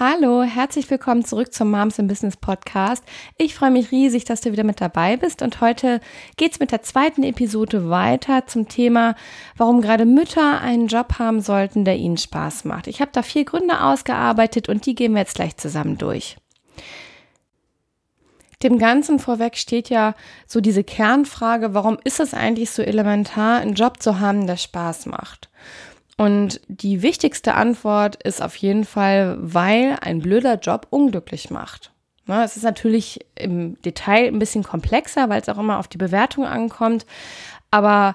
Hallo, herzlich willkommen zurück zum Moms in Business Podcast. Ich freue mich riesig, dass du wieder mit dabei bist und heute geht's mit der zweiten Episode weiter zum Thema, warum gerade Mütter einen Job haben sollten, der ihnen Spaß macht. Ich habe da vier Gründe ausgearbeitet und die gehen wir jetzt gleich zusammen durch. Dem Ganzen vorweg steht ja so diese Kernfrage, warum ist es eigentlich so elementar, einen Job zu haben, der Spaß macht? Und die wichtigste Antwort ist auf jeden Fall, weil ein blöder Job unglücklich macht. Es ist natürlich im Detail ein bisschen komplexer, weil es auch immer auf die Bewertung ankommt. Aber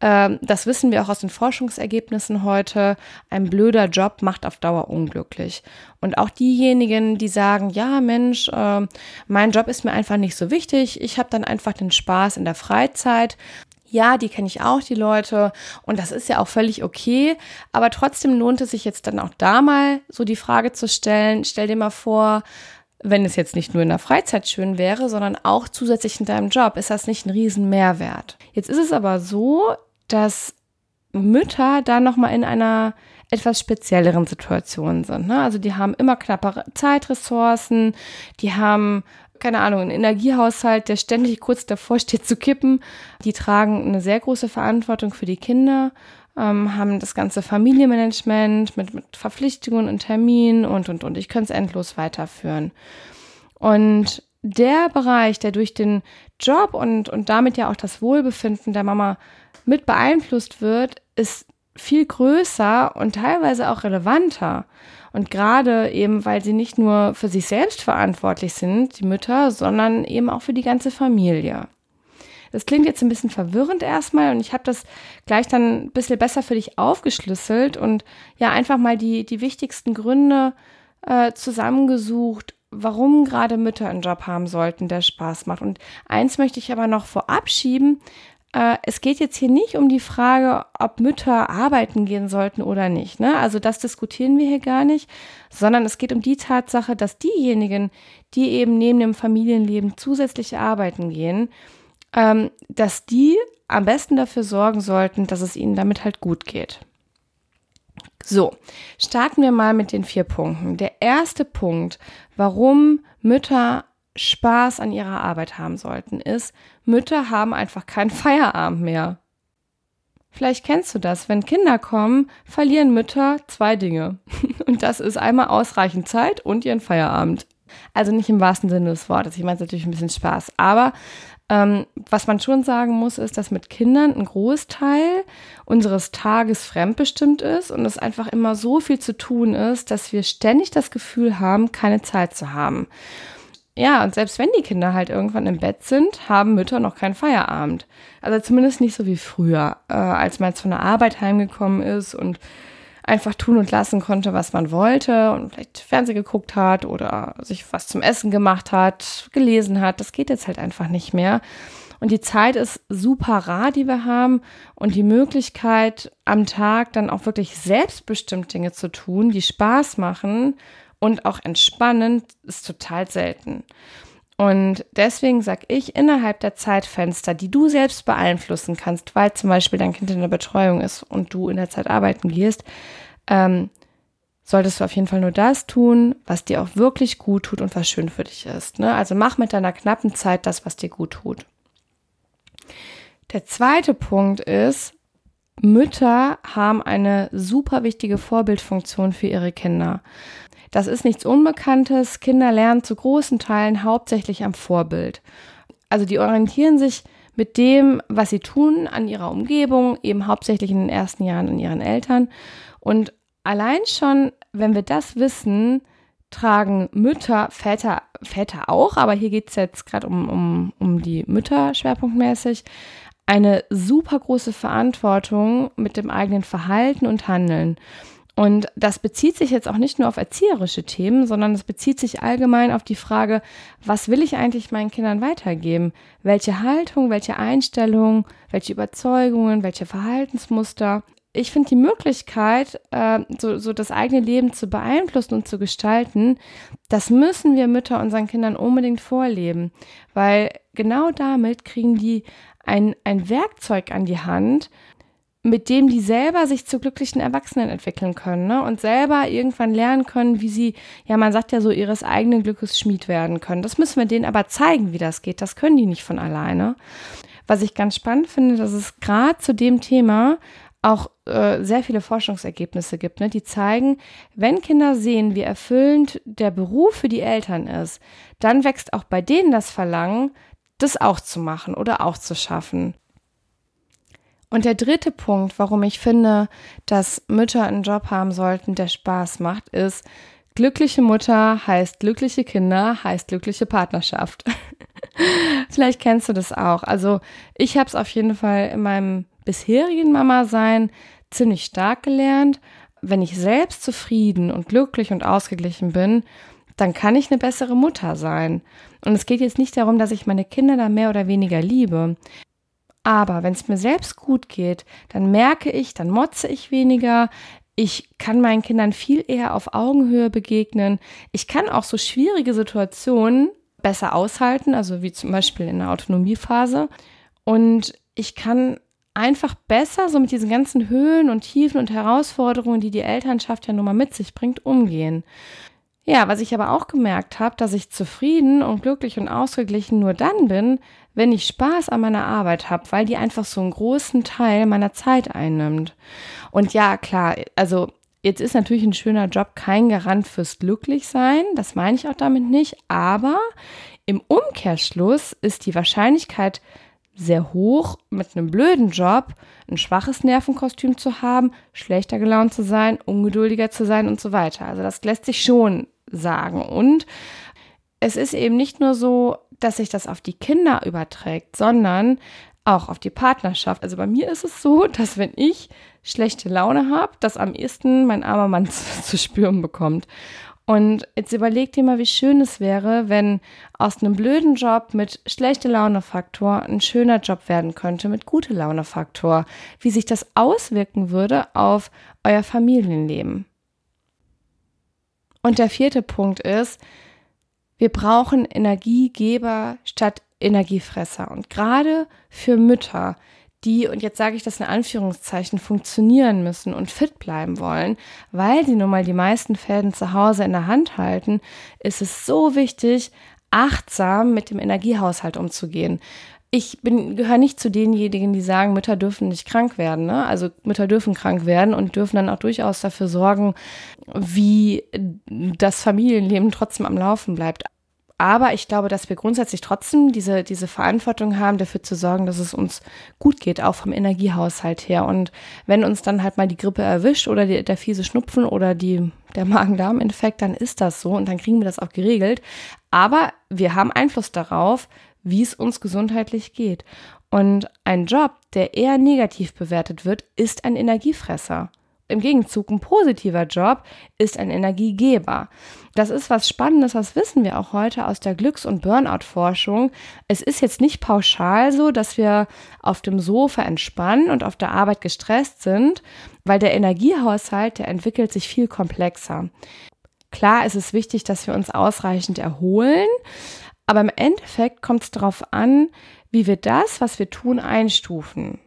äh, das wissen wir auch aus den Forschungsergebnissen heute. Ein blöder Job macht auf Dauer unglücklich. Und auch diejenigen, die sagen, ja Mensch, äh, mein Job ist mir einfach nicht so wichtig. Ich habe dann einfach den Spaß in der Freizeit ja, die kenne ich auch, die Leute. Und das ist ja auch völlig okay. Aber trotzdem lohnt es sich jetzt dann auch da mal so die Frage zu stellen. Stell dir mal vor, wenn es jetzt nicht nur in der Freizeit schön wäre, sondern auch zusätzlich in deinem Job, ist das nicht ein riesen Mehrwert. Jetzt ist es aber so, dass Mütter da nochmal in einer etwas spezielleren Situation sind. Ne? Also die haben immer knappere Zeitressourcen, die haben keine Ahnung, ein Energiehaushalt, der ständig kurz davor steht zu kippen. Die tragen eine sehr große Verantwortung für die Kinder, ähm, haben das ganze Familienmanagement mit, mit Verpflichtungen und Terminen und, und, und. Ich könnte es endlos weiterführen. Und der Bereich, der durch den Job und, und damit ja auch das Wohlbefinden der Mama mit beeinflusst wird, ist viel größer und teilweise auch relevanter. Und gerade eben, weil sie nicht nur für sich selbst verantwortlich sind, die Mütter, sondern eben auch für die ganze Familie. Das klingt jetzt ein bisschen verwirrend erstmal und ich habe das gleich dann ein bisschen besser für dich aufgeschlüsselt und ja einfach mal die, die wichtigsten Gründe äh, zusammengesucht, warum gerade Mütter einen Job haben sollten, der Spaß macht. Und eins möchte ich aber noch vorab schieben, es geht jetzt hier nicht um die Frage, ob Mütter arbeiten gehen sollten oder nicht. Ne? Also das diskutieren wir hier gar nicht, sondern es geht um die Tatsache, dass diejenigen, die eben neben dem Familienleben zusätzlich arbeiten gehen, ähm, dass die am besten dafür sorgen sollten, dass es ihnen damit halt gut geht. So, starten wir mal mit den vier Punkten. Der erste Punkt, warum Mütter Spaß an ihrer Arbeit haben sollten, ist, Mütter haben einfach keinen Feierabend mehr. Vielleicht kennst du das. Wenn Kinder kommen, verlieren Mütter zwei Dinge. Und das ist einmal ausreichend Zeit und ihren Feierabend. Also nicht im wahrsten Sinne des Wortes. Ich meine es natürlich ein bisschen Spaß. Aber ähm, was man schon sagen muss, ist, dass mit Kindern ein Großteil unseres Tages fremdbestimmt ist und es einfach immer so viel zu tun ist, dass wir ständig das Gefühl haben, keine Zeit zu haben. Ja, und selbst wenn die Kinder halt irgendwann im Bett sind, haben Mütter noch keinen Feierabend. Also zumindest nicht so wie früher, äh, als man jetzt von der Arbeit heimgekommen ist und einfach tun und lassen konnte, was man wollte und vielleicht Fernsehen geguckt hat oder sich was zum Essen gemacht hat, gelesen hat. Das geht jetzt halt einfach nicht mehr. Und die Zeit ist super rar, die wir haben und die Möglichkeit am Tag dann auch wirklich selbstbestimmt Dinge zu tun, die Spaß machen und auch entspannend ist total selten. Und deswegen sage ich, innerhalb der Zeitfenster, die du selbst beeinflussen kannst, weil zum Beispiel dein Kind in der Betreuung ist und du in der Zeit arbeiten gehst, ähm, solltest du auf jeden Fall nur das tun, was dir auch wirklich gut tut und was schön für dich ist. Ne? Also mach mit deiner knappen Zeit das, was dir gut tut. Der zweite Punkt ist, Mütter haben eine super wichtige Vorbildfunktion für ihre Kinder. Das ist nichts Unbekanntes. Kinder lernen zu großen Teilen hauptsächlich am Vorbild. Also die orientieren sich mit dem, was sie tun, an ihrer Umgebung, eben hauptsächlich in den ersten Jahren an ihren Eltern. Und allein schon, wenn wir das wissen, tragen Mütter, Väter, Väter auch, aber hier geht es jetzt gerade um, um, um die Mütter schwerpunktmäßig, eine super große Verantwortung mit dem eigenen Verhalten und Handeln. Und das bezieht sich jetzt auch nicht nur auf erzieherische Themen, sondern es bezieht sich allgemein auf die Frage, was will ich eigentlich meinen Kindern weitergeben? Welche Haltung, welche Einstellung, welche Überzeugungen, welche Verhaltensmuster? Ich finde die Möglichkeit, äh, so, so das eigene Leben zu beeinflussen und zu gestalten, das müssen wir Mütter unseren Kindern unbedingt vorleben, weil genau damit kriegen die ein, ein Werkzeug an die Hand, mit dem die selber sich zu glücklichen Erwachsenen entwickeln können ne? und selber irgendwann lernen können, wie sie, ja, man sagt ja so, ihres eigenen Glückes Schmied werden können. Das müssen wir denen aber zeigen, wie das geht. Das können die nicht von alleine. Was ich ganz spannend finde, dass es gerade zu dem Thema auch äh, sehr viele Forschungsergebnisse gibt, ne, die zeigen, wenn Kinder sehen, wie erfüllend der Beruf für die Eltern ist, dann wächst auch bei denen das Verlangen, das auch zu machen oder auch zu schaffen. Und der dritte Punkt, warum ich finde, dass Mütter einen Job haben sollten, der Spaß macht, ist, glückliche Mutter heißt glückliche Kinder, heißt glückliche Partnerschaft. Vielleicht kennst du das auch. Also ich habe es auf jeden Fall in meinem bisherigen Mama-Sein ziemlich stark gelernt. Wenn ich selbst zufrieden und glücklich und ausgeglichen bin, dann kann ich eine bessere Mutter sein. Und es geht jetzt nicht darum, dass ich meine Kinder da mehr oder weniger liebe. Aber wenn es mir selbst gut geht, dann merke ich, dann motze ich weniger. Ich kann meinen Kindern viel eher auf Augenhöhe begegnen. Ich kann auch so schwierige Situationen besser aushalten, also wie zum Beispiel in der Autonomiephase. Und ich kann einfach besser so mit diesen ganzen Höhen und Tiefen und Herausforderungen, die die Elternschaft ja nun mal mit sich bringt, umgehen. Ja, was ich aber auch gemerkt habe, dass ich zufrieden und glücklich und ausgeglichen nur dann bin, wenn ich Spaß an meiner Arbeit habe, weil die einfach so einen großen Teil meiner Zeit einnimmt. Und ja, klar, also jetzt ist natürlich ein schöner Job kein Garant fürs Glücklichsein, das meine ich auch damit nicht, aber im Umkehrschluss ist die Wahrscheinlichkeit sehr hoch, mit einem blöden Job ein schwaches Nervenkostüm zu haben, schlechter gelaunt zu sein, ungeduldiger zu sein und so weiter. Also das lässt sich schon sagen. Und es ist eben nicht nur so, dass sich das auf die Kinder überträgt, sondern auch auf die Partnerschaft. Also bei mir ist es so, dass wenn ich schlechte Laune habe, das am ehesten mein armer Mann zu, zu spüren bekommt. Und jetzt überleg dir mal, wie schön es wäre, wenn aus einem blöden Job mit schlechte Laune-Faktor ein schöner Job werden könnte mit gute Laune-Faktor. Wie sich das auswirken würde auf euer Familienleben. Und der vierte Punkt ist, wir brauchen Energiegeber statt Energiefresser. Und gerade für Mütter, die, und jetzt sage ich das in Anführungszeichen, funktionieren müssen und fit bleiben wollen, weil sie nun mal die meisten Fäden zu Hause in der Hand halten, ist es so wichtig, achtsam mit dem Energiehaushalt umzugehen ich bin, gehöre nicht zu denjenigen, die sagen, Mütter dürfen nicht krank werden. Ne? Also Mütter dürfen krank werden und dürfen dann auch durchaus dafür sorgen, wie das Familienleben trotzdem am Laufen bleibt. Aber ich glaube, dass wir grundsätzlich trotzdem diese, diese Verantwortung haben, dafür zu sorgen, dass es uns gut geht, auch vom Energiehaushalt her. Und wenn uns dann halt mal die Grippe erwischt oder die, der fiese Schnupfen oder die, der Magen-Darm-Infekt, dann ist das so und dann kriegen wir das auch geregelt. Aber wir haben Einfluss darauf, wie es uns gesundheitlich geht. Und ein Job, der eher negativ bewertet wird, ist ein Energiefresser. Im Gegenzug, ein positiver Job ist ein Energiegeber. Das ist was Spannendes, das wissen wir auch heute aus der Glücks- und Burnout-Forschung. Es ist jetzt nicht pauschal so, dass wir auf dem Sofa entspannen und auf der Arbeit gestresst sind, weil der Energiehaushalt, der entwickelt sich viel komplexer. Klar ist es wichtig, dass wir uns ausreichend erholen, aber im Endeffekt kommt es darauf an, wie wir das, was wir tun, einstufen.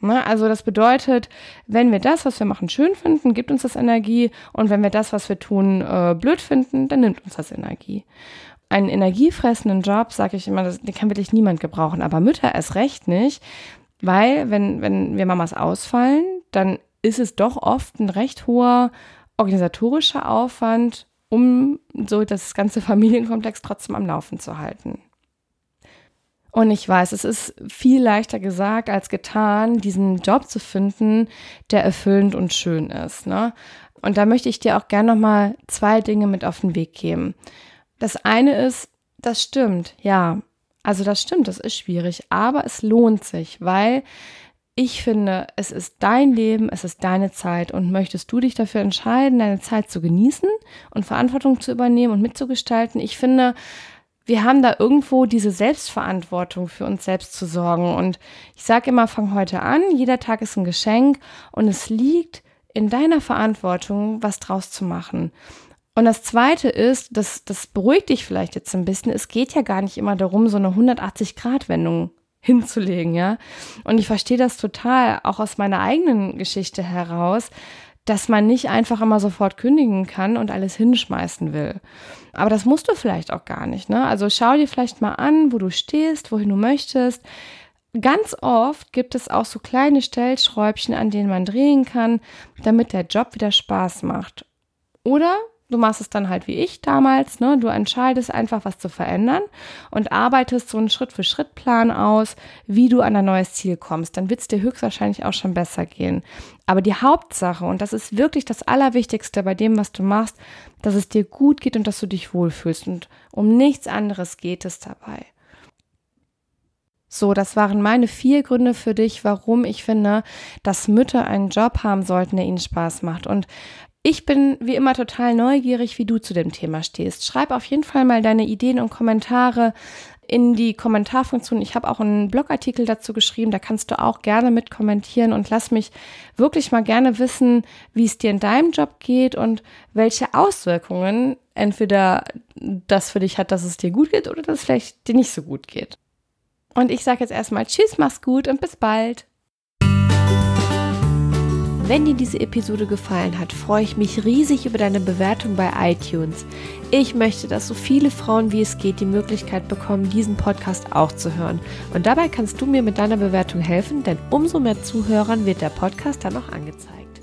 Ne? Also das bedeutet, wenn wir das, was wir machen, schön finden, gibt uns das Energie. Und wenn wir das, was wir tun, äh, blöd finden, dann nimmt uns das Energie. Einen energiefressenden Job, sage ich immer, das, den kann wirklich niemand gebrauchen. Aber Mütter erst recht nicht, weil wenn, wenn wir Mamas ausfallen, dann ist es doch oft ein recht hoher organisatorischer Aufwand, um so das ganze Familienkomplex trotzdem am Laufen zu halten. Und ich weiß, es ist viel leichter gesagt als getan, diesen Job zu finden, der erfüllend und schön ist. Ne? Und da möchte ich dir auch gerne nochmal zwei Dinge mit auf den Weg geben. Das eine ist, das stimmt, ja. Also das stimmt, das ist schwierig, aber es lohnt sich, weil ich finde, es ist dein Leben, es ist deine Zeit und möchtest du dich dafür entscheiden, deine Zeit zu genießen und Verantwortung zu übernehmen und mitzugestalten. Ich finde, wir haben da irgendwo diese Selbstverantwortung für uns selbst zu sorgen. Und ich sage immer, fang heute an, jeder Tag ist ein Geschenk und es liegt in deiner Verantwortung, was draus zu machen. Und das Zweite ist, das, das beruhigt dich vielleicht jetzt ein bisschen, es geht ja gar nicht immer darum, so eine 180-Grad-Wendung hinzulegen, ja. Und ich verstehe das total, auch aus meiner eigenen Geschichte heraus, dass man nicht einfach immer sofort kündigen kann und alles hinschmeißen will. Aber das musst du vielleicht auch gar nicht. Ne? Also schau dir vielleicht mal an, wo du stehst, wohin du möchtest. Ganz oft gibt es auch so kleine Stellschräubchen, an denen man drehen kann, damit der Job wieder Spaß macht. Oder Du machst es dann halt wie ich damals, ne? Du entscheidest einfach, was zu verändern und arbeitest so einen Schritt-für-Schritt-Plan aus, wie du an ein neues Ziel kommst. Dann wird es dir höchstwahrscheinlich auch schon besser gehen. Aber die Hauptsache, und das ist wirklich das Allerwichtigste bei dem, was du machst, dass es dir gut geht und dass du dich wohlfühlst. Und um nichts anderes geht es dabei. So, das waren meine vier Gründe für dich, warum ich finde, dass Mütter einen Job haben sollten, der ihnen Spaß macht. Und ich bin wie immer total neugierig, wie du zu dem Thema stehst. Schreib auf jeden Fall mal deine Ideen und Kommentare in die Kommentarfunktion. Ich habe auch einen Blogartikel dazu geschrieben, da kannst du auch gerne mit kommentieren und lass mich wirklich mal gerne wissen, wie es dir in deinem Job geht und welche Auswirkungen entweder das für dich hat, dass es dir gut geht oder dass es vielleicht dir nicht so gut geht. Und ich sage jetzt erstmal Tschüss, mach's gut und bis bald. Wenn dir diese Episode gefallen hat, freue ich mich riesig über deine Bewertung bei iTunes. Ich möchte, dass so viele Frauen wie es geht die Möglichkeit bekommen, diesen Podcast auch zu hören. Und dabei kannst du mir mit deiner Bewertung helfen, denn umso mehr Zuhörern wird der Podcast dann auch angezeigt.